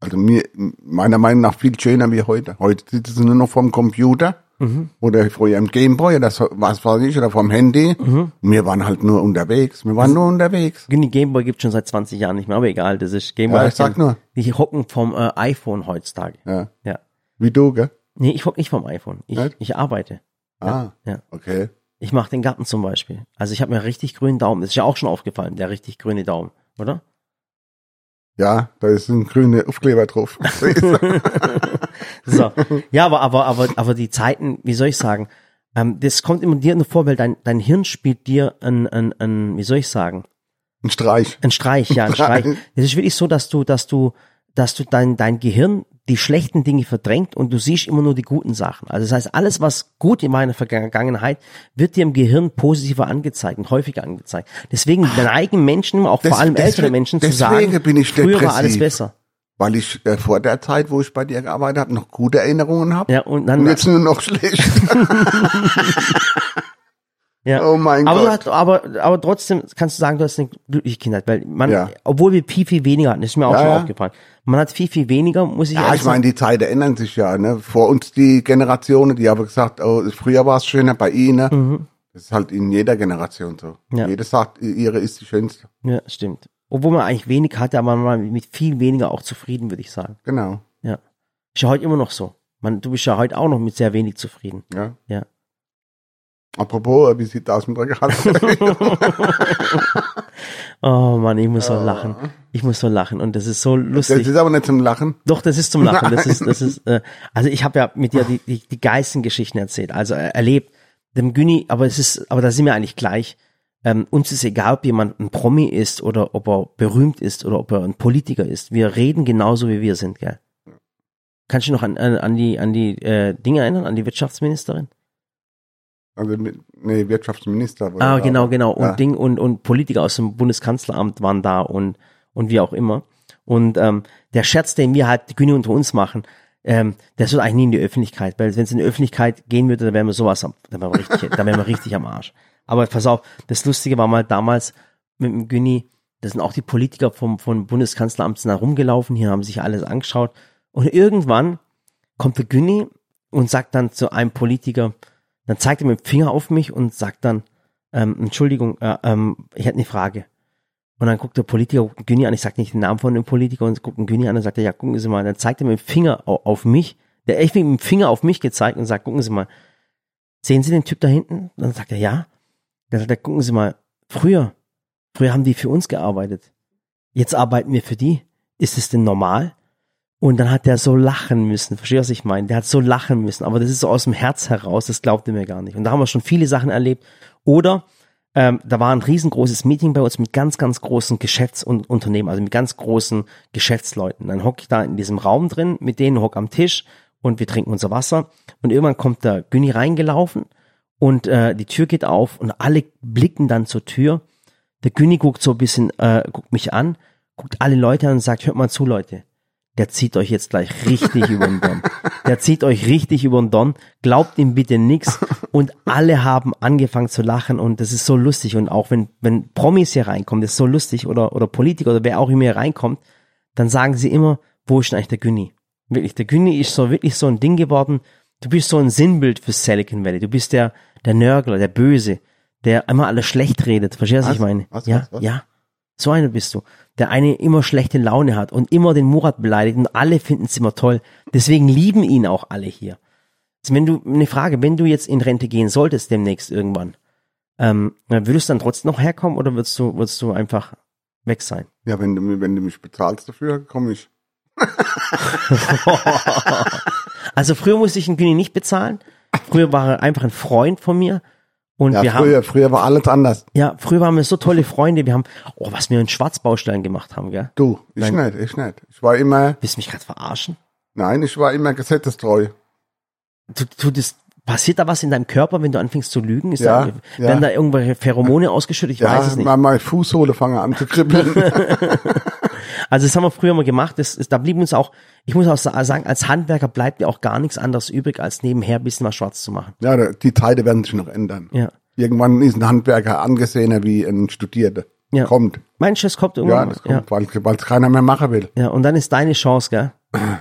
also mir meiner Meinung nach viel schöner wie heute. Heute sitzen sie nur noch vorm Computer mhm, oder früher im Gameboy oder was weiß ich, oder vom Handy. mhm. Wir waren halt nur unterwegs. Wir waren nur unterwegs. Die Gameboy gibt schon seit 20 Jahren nicht mehr, aber egal, das ist Gameboy. Ja, ich sag nur. Die hocken vom äh, iPhone heutzutage. Ja. Ja. Wie du, gell? Nee, ich hock nicht vom iPhone. Ich, ich arbeite. Ah, Ja. okay. Ich mache den Garten zum Beispiel. Also ich habe mir richtig grünen Daumen. Das ist ja auch schon aufgefallen, der richtig grüne Daumen, oder? Ja, da ist ein grüner Aufkleber drauf. so. Ja, aber, aber, aber, aber die Zeiten, wie soll ich sagen, ähm, das kommt immer dir nur vor, weil dein, dein Hirn spielt dir ein, ein, ein, wie soll ich sagen, ein Streich. ein Streich, ja, ein Streich. Es ist wirklich so, dass du, dass du, dass du dein, dein Gehirn die schlechten Dinge verdrängt und du siehst immer nur die guten Sachen. Also das heißt, alles, was gut in meiner Vergangenheit, wird dir im Gehirn positiver angezeigt und häufiger angezeigt. Deswegen neigen Menschen, auch Des- vor allem ältere deswegen- Menschen, zu sagen, bin ich früher war alles besser. Weil ich äh, vor der Zeit, wo ich bei dir gearbeitet habe, noch gute Erinnerungen habe. Ja, und dann, Und jetzt nur noch schlecht. ja. Oh mein aber, Gott. hast, aber, aber trotzdem kannst du sagen, du hast eine glückliche Kindheit, weil man, Ja. obwohl wir viel, viel weniger hatten, das ist mir auch Ja, schon ja. aufgefallen. Man hat viel, viel weniger, muss ich Ja, ich meine, die Zeiten ändern sich ja. Ne? Vor uns die Generationen, die haben gesagt, oh, früher war es schöner bei ihnen. Mhm. Das ist halt in jeder Generation so. Ja. Jeder sagt, ihre ist die schönste. Ja, stimmt. Obwohl man eigentlich wenig hatte, aber man war mit viel weniger auch zufrieden, würde ich sagen. Genau. Ja. Ist ja heute immer noch so. Man, du bist ja heute auch noch mit sehr wenig zufrieden. Ja. Ja. Apropos, äh, wie sieht das mit der Gehalt? Oh Mann, ich muss so lachen. Ich muss so lachen und das ist so das lustig. ist aber nicht zum Lachen. Doch, das ist zum Lachen. Das ist, das ist, äh, also ich habe ja mit dir die, die, die geilsten Geschichten erzählt, also äh, erlebt. Dem Günni, aber es ist, aber da sind wir eigentlich gleich. Ähm, uns ist egal, ob jemand ein Promi ist oder ob er berühmt ist oder ob er ein Politiker ist. Wir reden genauso, wie wir sind, gell? Kannst du noch an, an, an die, an die äh, Dinge erinnern, an die Wirtschaftsministerin? Also, mit- nee, Wirtschaftsminister. Ah, da, genau, aber- genau. Und Ja. Ding und, und Politiker aus dem Bundeskanzleramt waren da und, und wie auch immer. Und ähm, der Scherz, den wir halt die Güne unter uns machen, ähm, der soll eigentlich nie in die Öffentlichkeit, weil wenn es in die Öffentlichkeit gehen würde, dann wären wir sowas am, dann wären wir richtig, dann wären wir richtig am Arsch. Aber pass auf, das Lustige war mal damals mit dem Günni, da sind auch die Politiker vom, vom Bundeskanzleramt sind da rumgelaufen, hier haben sich alles angeschaut. Und irgendwann kommt der Günni und sagt dann zu einem Politiker, dann zeigt er mit dem Finger auf mich und sagt dann, ähm, Entschuldigung, äh, ähm, ich hätte eine Frage. Und dann guckt der Politiker guckt den Günni an, ich sage nicht den Namen von dem Politiker, und guckt den an und sagt, ja, gucken Sie mal. Dann zeigt er mit dem Finger au- auf mich, der echt mit dem Finger auf mich gezeigt und sagt, gucken Sie mal, sehen Sie den Typ da hinten? Dann sagt er, ja. Dann sagt er, gucken Sie mal, früher, früher haben die für uns gearbeitet. Jetzt arbeiten wir für die. Ist es denn normal? Und dann hat der so lachen müssen. Verstehst du, was ich meine? Der hat so lachen müssen. Aber das ist so aus dem Herz heraus, das glaubt er mir gar nicht. Und da haben wir schon viele Sachen erlebt. Oder ähm, da war ein riesengroßes Meeting bei uns mit ganz, ganz großen Geschäftsunternehmen, also mit ganz großen Geschäftsleuten. Dann hocke ich da in diesem Raum drin, mit denen hock am Tisch und wir trinken unser Wasser. Und irgendwann kommt der Günni reingelaufen und äh, die Tür geht auf und alle blicken dann zur Tür. Der Günni guckt so ein bisschen, äh, guckt mich an, guckt alle Leute an und sagt, hört mal zu, Leute. Der zieht euch jetzt gleich richtig über den Don. Der zieht euch richtig über den Don. Glaubt ihm bitte nix. Und alle haben angefangen zu lachen und das ist so lustig. Und auch wenn, wenn Promis hier reinkommen, das ist so lustig oder, oder Politiker oder wer auch immer hier reinkommt, dann sagen sie immer, wo ist denn eigentlich der Günni? Wirklich, der Günni ist so wirklich so ein Ding geworden. Du bist so ein Sinnbild für Silicon Valley. Du bist der, der Nörgler, der Böse, der immer alles schlecht redet. Verstehst du, was Was? ich meine? Was, ja, was, was? ja. So einer bist du. Der eine immer schlechte Laune hat und immer den Murat beleidigt und alle finden es immer toll. Deswegen lieben ihn auch alle hier. Also wenn du, eine Frage, wenn du jetzt in Rente gehen solltest demnächst irgendwann, ähm, würdest du dann trotzdem noch herkommen oder würdest du, würdest du einfach weg sein? Ja, wenn du, wenn du mich bezahlst dafür, komme ich. Also früher musste ich den Günni nicht bezahlen. Früher war er einfach ein Freund von mir. Und Ja, wir haben, früher, früher war alles anders. ja, früher waren wir so tolle Freunde. Wir haben, oh, was wir in Schwarzbaustellen gemacht haben, gell? Du, ich Nein. nicht, ich nicht. Ich war immer, Willst du mich gerade verarschen? nein, ich war immer gesetzestreu. Du, du, das, passiert da was in deinem Körper, wenn du anfängst zu lügen? Ist Ja, da, ja. Werden da irgendwelche Pheromone ausgeschüttet? Ich Ja, weiß es nicht. mal meine Fußsohle fangen an zu kribbeln. Also das haben wir früher mal gemacht. Das, das, da blieb uns auch, ich muss auch sa- sagen, als Handwerker bleibt dir auch gar nichts anderes übrig, als nebenher ein bisschen was schwarz zu machen. Ja, die Zeiten werden sich noch ändern. Ja. Irgendwann ist ein Handwerker angesehener wie ein Studierter. Ja. Kommt. Meinst du, es kommt Ja, irgendwann? das kommt, weil weil es keiner mehr machen will. ja. Und dann ist deine Chance, gell?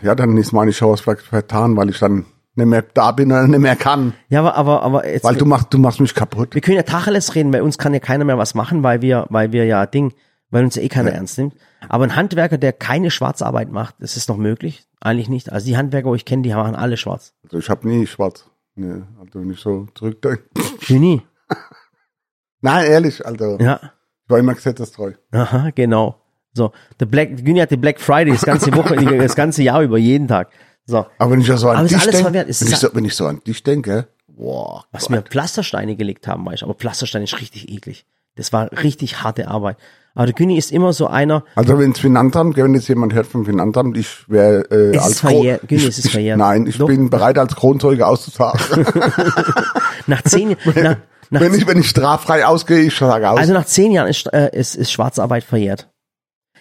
Ja, dann ist meine Chance vertan, weil ich dann nicht mehr da bin oder nicht mehr kann. Ja, aber, aber, aber jetzt, Weil du machst, du machst mich kaputt. wir können ja Tacheles reden, bei uns kann ja keiner mehr was machen, weil wir, weil wir ja Ding, weil uns ja eh keiner ernst nimmt. Aber ein Handwerker, der keine Schwarzarbeit macht, ist es noch möglich? Eigentlich nicht. Also die Handwerker, wo ich kenne, die machen alle schwarz. Also ich habe nie schwarz. Nee, also ich so zurückdenke. Genie. Nein, ehrlich, also Ja. ich war immer gesetzestreu. Aha, genau. So, der Black, Güni hatte Black Friday das ganze Woche, das ganze Jahr über, jeden Tag. So, Aber wenn ich ja so an dich denke, wenn, ich so, wenn ich so an dich denke, boah, was wir Pflastersteine gelegt haben, weißt du, aber Pflasterstein ist richtig eklig. Das war richtig harte Arbeit. Aber der Güni ist immer so einer, Also wenn das Finanzamt, wenn jetzt jemand hört vom Finanzamt, ich wäre äh, Es als ist verjährt. Güni, es ist verjährt. Nein, ich Doch. bin bereit als Kronzeuge auszusagen. nach zehn, nach, wenn ich wenn ich straffrei ausgehe, ich sage aus. also nach zehn Jahren ist, äh, ist, ist Schwarzarbeit verjährt.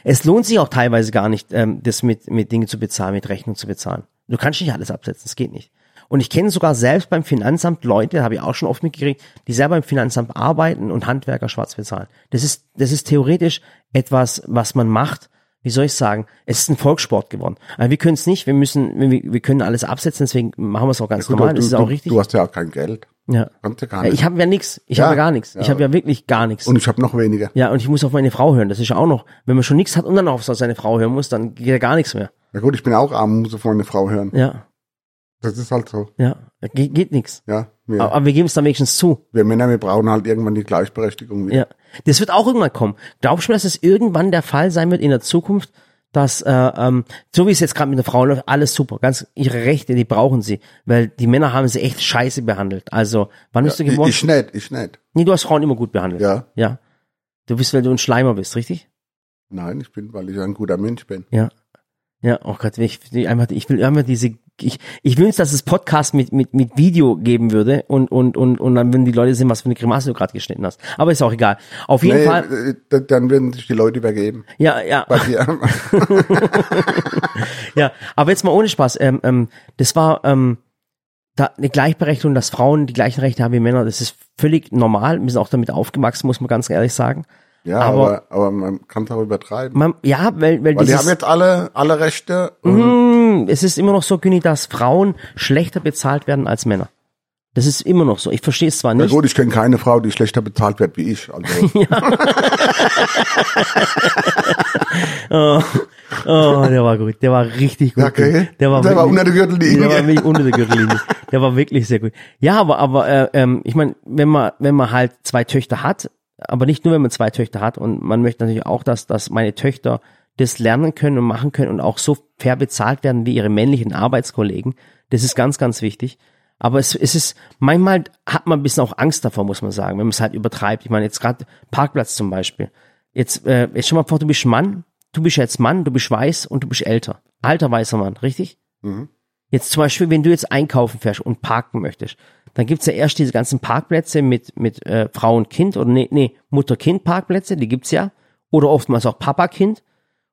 Es lohnt sich auch teilweise gar nicht, ähm, das mit, mit Dingen zu bezahlen, mit Rechnung zu bezahlen. Du kannst nicht alles absetzen, das geht nicht. Und ich kenne sogar selbst beim Finanzamt Leute, habe ich auch schon oft mitgekriegt, die selber im Finanzamt arbeiten und Handwerker schwarz bezahlen. Das ist, das ist theoretisch etwas, was man macht. Wie soll ich sagen? Es ist ein Volkssport geworden. Aber wir können es nicht. Wir müssen, wir, wir können alles absetzen. Deswegen machen wir es auch ganz Gut, normal. du, Das ist auch richtig. du hast ja auch kein Geld. ja. Kannst ja gar Ja, nicht. Ich habe ja nichts. Ich Ja. habe ja gar nichts. Ich Ja. habe ja wirklich gar nichts. Und ich habe noch weniger. Ja, und ich muss auf meine Frau hören. Das ist ja auch noch, wenn man schon nichts hat und dann auf seine Frau hören muss, dann geht ja gar nichts mehr. Ja gut, ich bin auch arm, muss auf meine Frau hören. Ja, Das ist halt so. ja, geht, geht nichts. Ja, wir, Aber, wir geben es dann wenigstens zu. wir Männer, wir brauchen halt irgendwann die Gleichberechtigung wieder. Ja, das wird auch irgendwann kommen. Glaubst du mir, dass es irgendwann der Fall sein wird in der Zukunft, dass äh, ähm, so wie es jetzt gerade mit der Frau läuft, alles super, ganz ihre Rechte, die brauchen sie, weil die Männer haben sie echt scheiße behandelt. Also, wann bist du geboren? ich nicht, ich nicht. nee, du hast Frauen immer gut behandelt. Ja. Ja. Du bist, weil du ein Schleimer bist, richtig? Nein, ich bin, weil ich ein guter Mensch bin. Ja. Ja, oh Gott, ich, ich, ich will einfach diese, ich, ich wünsche, dass es Podcast mit, mit, mit Video geben würde und, und, und, und dann würden die Leute sehen, was für eine Grimasse du gerade geschnitten hast. Aber ist auch egal. Auf jeden Nee, Fall, äh, dann würden sich die Leute übergeben. ja, ja, ja. Aber jetzt mal ohne Spaß, ähm, ähm, das war, ähm, da eine Gleichberechtigung, dass Frauen die gleichen Rechte haben wie Männer, das ist völlig normal. Wir sind auch damit aufgewachsen, muss man ganz ehrlich sagen. ja, Aber- aber, aber, man kann es auch übertreiben. Man, ja, weil, weil, Weil die haben jetzt alle, alle Rechte. Und Es ist immer noch so, Günni, dass Frauen schlechter bezahlt werden als Männer. Das ist immer noch so. Ich verstehe es zwar Na nicht. gut, ich kenne keine Frau, die schlechter bezahlt wird wie ich. Also, Oh, oh, der war gut. Der war richtig gut. okay. Der war, Der war wirklich- unter der Gürtellinie. Der war wirklich unter der Gürtellinie. Der war wirklich sehr gut. Ja, aber, aber äh, ähm, ich meine, wenn man, wenn man halt zwei Töchter hat, aber nicht nur, wenn man zwei Töchter hat, und man möchte natürlich auch, dass, dass meine Töchter das lernen können und machen können und auch so fair bezahlt werden wie ihre männlichen Arbeitskollegen. Das ist ganz, ganz wichtig. Aber es, es ist, manchmal hat man ein bisschen auch Angst davor, muss man sagen, wenn man es halt übertreibt. Ich meine, jetzt gerade Parkplatz zum Beispiel. Jetzt, äh, jetzt schon mal vor, du bist Mann, du bist jetzt Mann, du bist weiß und du bist älter. Alter weißer Mann, richtig? Mhm. Jetzt zum Beispiel, wenn du jetzt einkaufen fährst und parken möchtest, dann gibt's ja erst diese ganzen Parkplätze mit, mit äh, Frau und Kind oder nee, nee Mutter-Kind-Parkplätze, die gibt's ja. Oder oftmals auch Papa-Kind.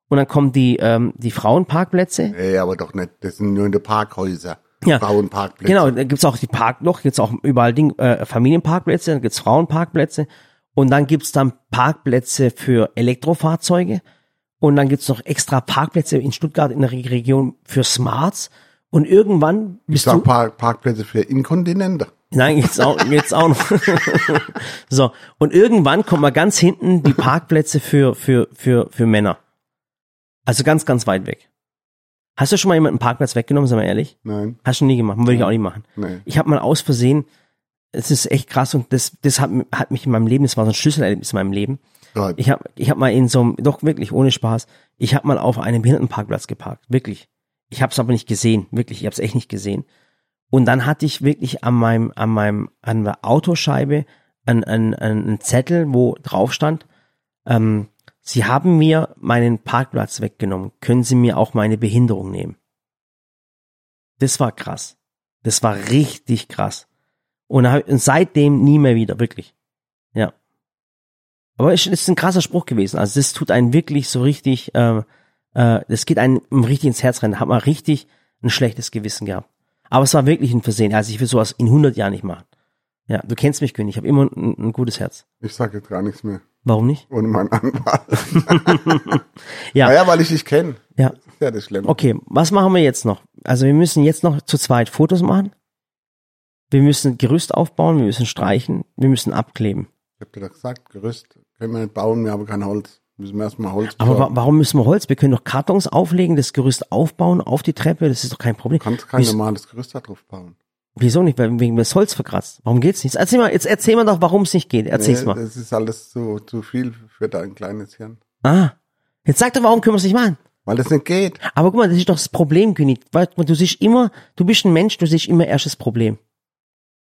Und dann kommen die, ähm, die Frauenparkplätze. nee, aber doch nicht. Das sind nur in den Parkhäuser. Ja. Frauenparkplätze. Genau, da gibt's auch die Parkloch, gibt's auch überall Ding, äh, Familienparkplätze, dann gibt's Frauenparkplätze und dann gibt's dann Parkplätze für Elektrofahrzeuge und dann gibt's noch extra Parkplätze in Stuttgart in der Re- Region für Smarts und irgendwann bist sag du Park, Parkplätze für Inkontinente. Nein, jetzt auch, jetzt auch noch. so, und irgendwann kommt mal ganz hinten die Parkplätze für, für, für, für Männer. Also ganz, ganz weit weg. Hast du schon mal jemanden Parkplatz weggenommen, sag mal ehrlich? Nein, Hast du nie gemacht, würde ich auch nie machen. nee. Ich habe mal aus Versehen, es ist echt krass und das, das hat, hat mich in meinem Leben, das war so ein Schlüsselerlebnis in meinem Leben. Ja, Ich habe ich hab mal in so einem, doch wirklich ohne Spaß, ich habe mal auf einem Behindertenparkplatz geparkt, wirklich. Ich habe es aber nicht gesehen, wirklich, ich habe es echt nicht gesehen. Und dann hatte ich wirklich an meinem, an meinem, an der Autoscheibe einen, einen, einen Zettel, wo drauf stand, ähm, Sie haben mir meinen Parkplatz weggenommen. Können Sie mir auch meine Behinderung nehmen? Das war krass. Das war richtig krass. Und, seitdem nie mehr wieder, wirklich. Ja. Aber es ist ein krasser Spruch gewesen. Also das tut einen wirklich so richtig, äh, Äh, das geht einem richtig ins Herz rein. Da hat man richtig ein schlechtes Gewissen gehabt. Aber es war wirklich ein Versehen. Also ich will sowas in 100 Jahren nicht machen. Ja, du kennst mich, König. Ich habe immer ein, ein gutes Herz. Ich sage jetzt gar nichts mehr. Warum nicht? Ohne meinen Anwalt. Ja. Naja, weil ich dich kenne. Ja. Das ist ja das Schlimme. Okay, was machen wir jetzt noch? Also wir müssen jetzt noch zu zweit Fotos machen. Wir müssen Gerüst aufbauen, wir müssen streichen, wir müssen abkleben. Ich hab dir doch gesagt, Gerüst können wir nicht bauen, wir haben kein Holz. Müssen wir erstmal Holz Aber wa warum müssen wir Holz? Wir können doch Kartons auflegen, das Gerüst aufbauen auf die Treppe, das ist doch kein Problem. Du kannst kein Wieso- normales Gerüst da drauf bauen. Wieso nicht? Weil wegen des Holz verkratzt. Warum geht's nicht? Erzähl mal, jetzt erzähl mal doch, warum es nicht geht. Erzähl's Nee, mal. Das ist alles zu, zu viel für dein kleines Hirn. Ah. Jetzt sag doch, warum können wir es nicht machen? Weil das nicht geht. Aber guck mal, das ist doch das Problem, König. Weil du siehst immer, du bist ein Mensch, du siehst immer erst das Problem.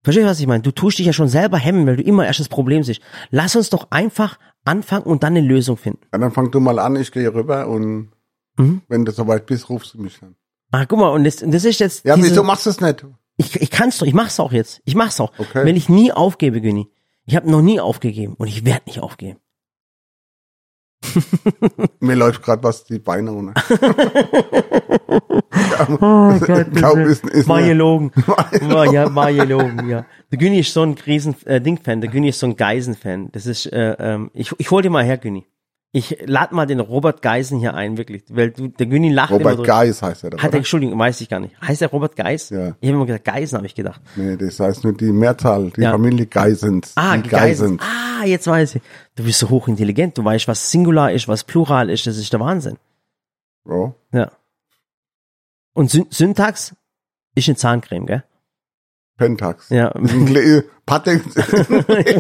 Verstehst du, was ich meine? Du tust dich ja schon selber hemmen, weil du immer erst das Problem siehst. Lass uns doch einfach anfangen und dann eine Lösung finden. Ja, dann fang du mal an, ich gehe rüber und Mhm. wenn du soweit bist, rufst du mich dann. Ah, guck mal, und das, und das ist jetzt. Ja, wieso machst du es nicht? Ich, ich kann's doch, ich mach's auch jetzt. Ich mach's auch. Okay. Wenn ich nie aufgebe, Günni. Ich habe noch nie aufgegeben und ich werde nicht aufgeben. Mir läuft gerade was die Beine runter. Oh Glaub, ist, ist war gelogen. War, ja, war gelogen, ja. Der Günni ist so ein riesen äh, Ding-Fan. Der Günni ist so ein Geisen-Fan. Das ist, äh, ähm, ich, ich hol dir mal her, Günni. Ich lad mal den Robert Geisen hier ein, wirklich. Weil du, der Günni lacht immer Robert drüber. Geis heißt er doch, Hat er? Entschuldigung, weiß ich gar nicht. Heißt der Robert Geis? Ja. Ich habe immer gesagt, Geisen, habe ich gedacht. Nee, das heißt nur die Mehrzahl, die Ja. Familie Geisens. Ah, die Geisen. Ah, jetzt weiß ich. Du bist so hochintelligent. Du weißt, was Singular ist, was Plural ist. Das ist der Wahnsinn. Oh, Ja. Und Syn Syntax ist eine Zahncreme, gell? Pentax. Ja. Gle- Patek.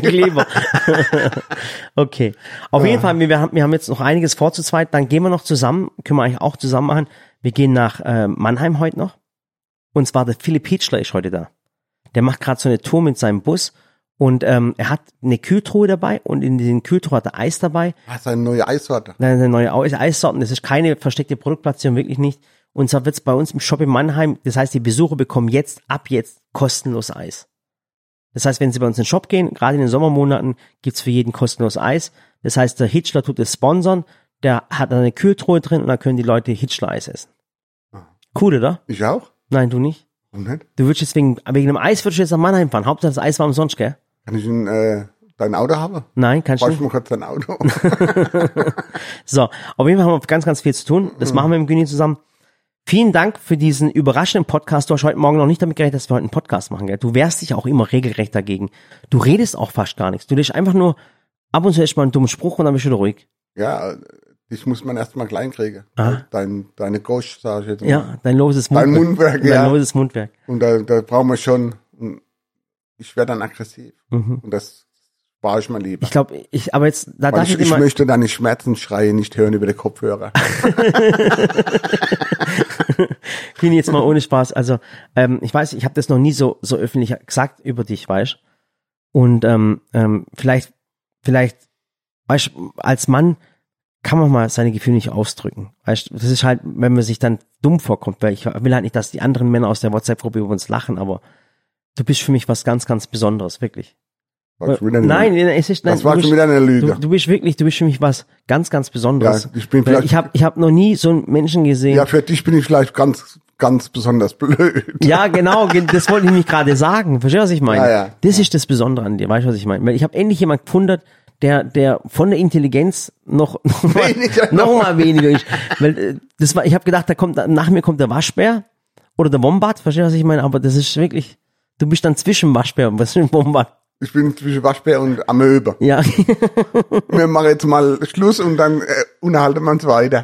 Kleber. okay. Auf jeden Fall, wir, wir, haben, wir haben jetzt noch einiges vor zu zweit. Dann gehen wir noch zusammen, können wir eigentlich auch zusammen machen. Wir gehen nach äh, Mannheim heute noch. Und zwar der Philipp Hitschler ist heute da. Der macht gerade so eine Tour mit seinem Bus. Und ähm, er hat eine Kühltruhe dabei und in diesen Kühltruhe hat er Eis dabei. Das ist eine neue Eissorte. Nein, eine neue Eis Eissorten. Das ist keine versteckte Produktplatzierung, wirklich nicht. Und zwar wird's bei uns im Shop in Mannheim, das heißt, die Besucher bekommen jetzt, ab jetzt, kostenlos Eis. Das heißt, wenn sie bei uns in den Shop gehen, gerade in den Sommermonaten, gibt's für jeden kostenlos Eis. Das heißt, der Hitchler tut es sponsern, der hat eine Kühltruhe drin und dann können die Leute Hitchler Eis essen. Cool, oder? Ich auch? Nein, du nicht. Warum nicht? Du würdest jetzt wegen, wegen einem Eis würdest du jetzt nach Mannheim fahren. Hauptsache das Eis war umsonst, gell? Kann ich ein, äh, dein Auto haben? Nein, kannst du nicht. ich mal kurz dein Auto? So, auf jeden Fall haben wir ganz, ganz viel zu tun. Das machen wir mit Günni zusammen. Vielen Dank für diesen überraschenden Podcast. Du hast heute Morgen noch nicht damit gerechnet, dass wir heute einen Podcast machen. Gell? Du wehrst dich auch immer regelrecht dagegen. Du redest auch fast gar nichts. Du lässt einfach nur ab und zu erst mal einen dummen Spruch und dann bist du wieder ruhig. ja, dich muss man erstmal klein kriegen. Ah. Dein, deine Gosch, sag ich jetzt mal. Ja, dein loses Dein Mundwerk. Mundwerk, Dein ja. loses Mundwerk. Und da, da brauchen wir schon, ich werde dann aggressiv. Mhm. Und das war ich mal lieber. Ich glaube, ich, aber jetzt, da Weil darf ich, ich, ich möchte deine Schmerzensschreie nicht hören über die Kopfhörer. Fini, jetzt mal ohne Spaß. Also, ähm, ich weiß, ich habe das noch nie so, so öffentlich gesagt über dich, weißt Und ähm, ähm, vielleicht, vielleicht, weißt als Mann kann man mal seine Gefühle nicht ausdrücken. Weißt das ist halt, wenn man sich dann dumm vorkommt, weil ich will halt nicht, dass die anderen Männer aus der WhatsApp-Gruppe über uns lachen, aber du bist für mich was ganz, ganz Besonderes, wirklich. Nein, es ist, nein, das war du schon bist- wieder eine Lüge. Du, du bist wirklich, du bist für mich was ganz, ganz Besonderes. Ja, ich bin vielleicht- ich habe ich hab noch nie so einen Menschen gesehen. ja, für dich bin ich vielleicht ganz, ganz besonders blöd. Ja, genau, ge- das wollte ich nämlich gerade sagen. Verstehst du, was ich meine? Ja, ja. Das ist das Besondere an dir, weißt du, was ich meine? Weil ich habe endlich jemand gefunden, der, der von der Intelligenz noch, noch, mal, Weniger noch mal weniger ist. Weil äh, das war, ich habe gedacht, da kommt, nach mir kommt der Waschbär oder der Wombat, verstehst du, was ich meine? Aber das ist wirklich, du bist dann zwischen Waschbär und was ist ein Wombat? Ich bin zwischen Waschbär und Amöbe. Ja, Wir machen jetzt mal Schluss und dann äh, unterhalten wir uns weiter.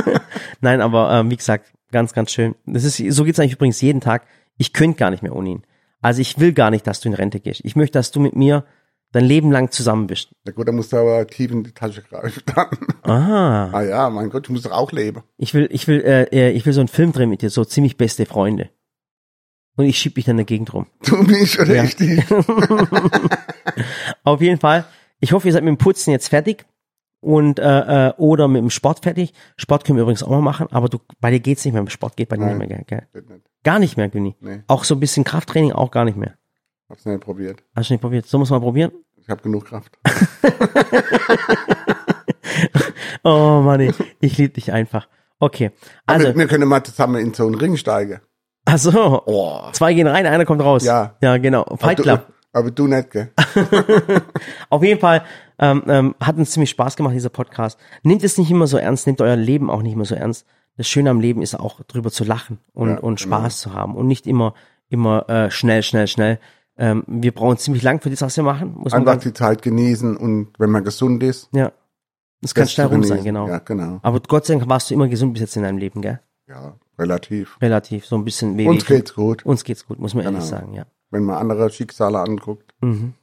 nein, aber ähm, wie gesagt, ganz, ganz schön. Das ist, so geht's eigentlich übrigens jeden Tag. Ich könnte gar nicht mehr ohne ihn. Also ich will gar nicht, dass du in Rente gehst. Ich möchte, dass du mit mir dein Leben lang zusammen bist. Na gut, dann musst du aber tief in die Tasche greifen. Dann. Ah. Ah ja, mein Gott, ich muss doch auch leben. Ich will, ich will, äh, äh, ich will so einen Film drehen mit dir, so ziemlich beste Freunde. Und ich schieb dich dann in der Gegend rum. Du mich oder Ja. ich dich. Auf jeden Fall. Ich hoffe, ihr seid mit dem Putzen jetzt fertig. Und äh, äh, oder mit dem Sport fertig. Sport können wir übrigens auch mal machen, aber du, bei dir geht's nicht mehr. Mit Sport geht bei dir Nein. nicht mehr, gell? Nicht. Gar nicht mehr, Günni. Nee, Auch so ein bisschen Krafttraining auch gar nicht mehr. hab's nicht probiert. Hast du nicht probiert? So muss man probieren. Ich habe genug Kraft. Oh Mann, ich, ich liebe dich einfach. Okay. Also, Also, wir können mal zusammen in so einen Ring steigen. Also zwei gehen rein, einer kommt raus. Ja. Ja, genau. Fight aber, Club. du, aber du nicht, gell? Auf jeden Fall ähm, ähm, hat uns ziemlich Spaß gemacht, dieser Podcast. Nehmt es nicht immer so ernst, nehmt euer Leben auch nicht immer so ernst. Das Schöne am Leben ist auch drüber zu lachen und, Ja, und genau. Spaß zu haben und nicht immer, immer äh, schnell, schnell, schnell. Ähm, wir brauchen ziemlich lang für das, was wir machen. Muss Einfach die Zeit genießen und wenn man gesund ist. Ja. Das kann schnell rum sein, genau. Ja, genau. Aber Gott sei Dank warst du immer gesund bis jetzt in deinem Leben, gell? Ja, relativ. Relativ, so ein bisschen weh. Uns geht's gut. Uns geht's gut, muss man ehrlich Genau. sagen, ja. Wenn man andere Schicksale anguckt, Mhm.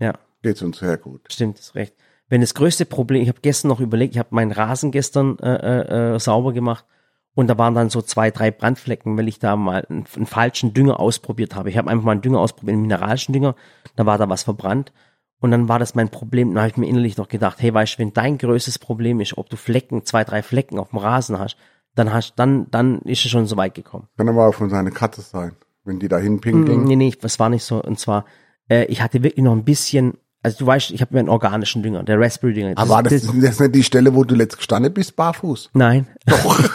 Ja, geht's uns sehr gut. stimmt, ist recht. Wenn das größte Problem, ich habe gestern noch überlegt, ich habe meinen Rasen gestern äh, äh, äh, sauber gemacht und da waren dann so zwei, drei Brandflecken, weil ich da mal einen, einen falschen Dünger ausprobiert habe. Ich habe einfach mal einen Dünger ausprobiert, einen mineralischen Dünger, da war da was verbrannt und dann war das mein Problem. Dann habe ich mir innerlich noch gedacht, hey, weißt du, wenn dein größtes Problem ist, ob du Flecken, zwei, drei Flecken auf dem Rasen hast, dann hast, dann, dann ist es schon so weit gekommen. Kann aber auch von seiner Katze sein. Wenn die da hinpinkeln. Nee, nee, das war nicht so. Und zwar, äh, ich hatte wirklich noch ein bisschen, also du weißt, ich habe mir einen organischen Dünger, der Raspberry-Dünger. Aber war das, das ist nicht die Stelle, wo du letzt gestanden bist, barfuß? Nein. Doch.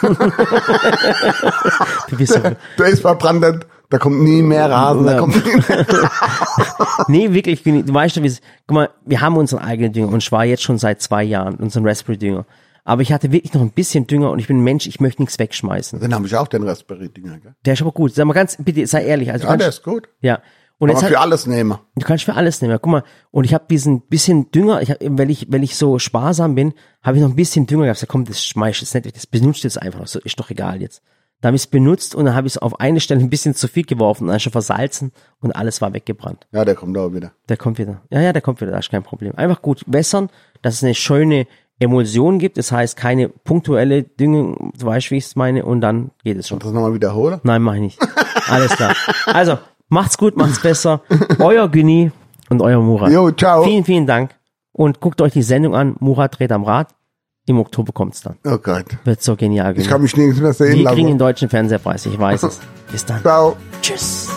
du bist so, Da ist verbrannt, da kommt nie mehr Rasen, da Ja. kommt nie mehr. nee, wirklich, ich- du weißt wie es, guck mal, wir haben unseren eigenen Dünger und zwar jetzt schon seit zwei Jahren, unseren Raspberry-Dünger. Aber ich hatte wirklich noch ein bisschen Dünger und ich bin ein Mensch, ich möchte nichts wegschmeißen. Dann habe ich auch den Raspberry-Dinger, gell? Der ist aber gut. Sag mal ganz, bitte, sei ehrlich. Also Ja, der ist gut. ja. Und Kann jetzt hat, für alles nehmen. Du kannst für alles nehmen. Guck mal, und ich habe diesen bisschen Dünger, ich hab, weil ich, weil ich so sparsam bin, habe ich noch ein bisschen Dünger gehabt. Ich sag, komm, das schmeiß ich jetzt nicht, das benutzt jetzt einfach. So, ist doch egal jetzt. Da habe ich es benutzt und dann habe ich es auf eine Stelle ein bisschen zu viel geworfen, dann schon versalzen und alles war weggebrannt. Ja, der kommt auch wieder. Der kommt wieder. Ja, ja, der kommt wieder, das ist kein Problem. Einfach gut wässern, dass es eine schöne Emulsion gibt, das heißt keine punktuelle Düngung, du weißt, wie ich es meine, und dann geht es schon. Und das nochmal wiederholen? Nein, mach ich nicht. Alles klar. Also, macht's gut, macht's besser. Euer Güni und euer Murat. Jo, ciao. Vielen, vielen Dank. Und guckt euch die Sendung an. Murat dreht am Rad. Im Oktober kommt's dann. Oh Gott. Wird so genial. Ich Güni. kann mich nirgends mehr sehen Wir kriegen den deutschen Fernsehpreis, ich weiß es. Bis dann. Ciao. Tschüss.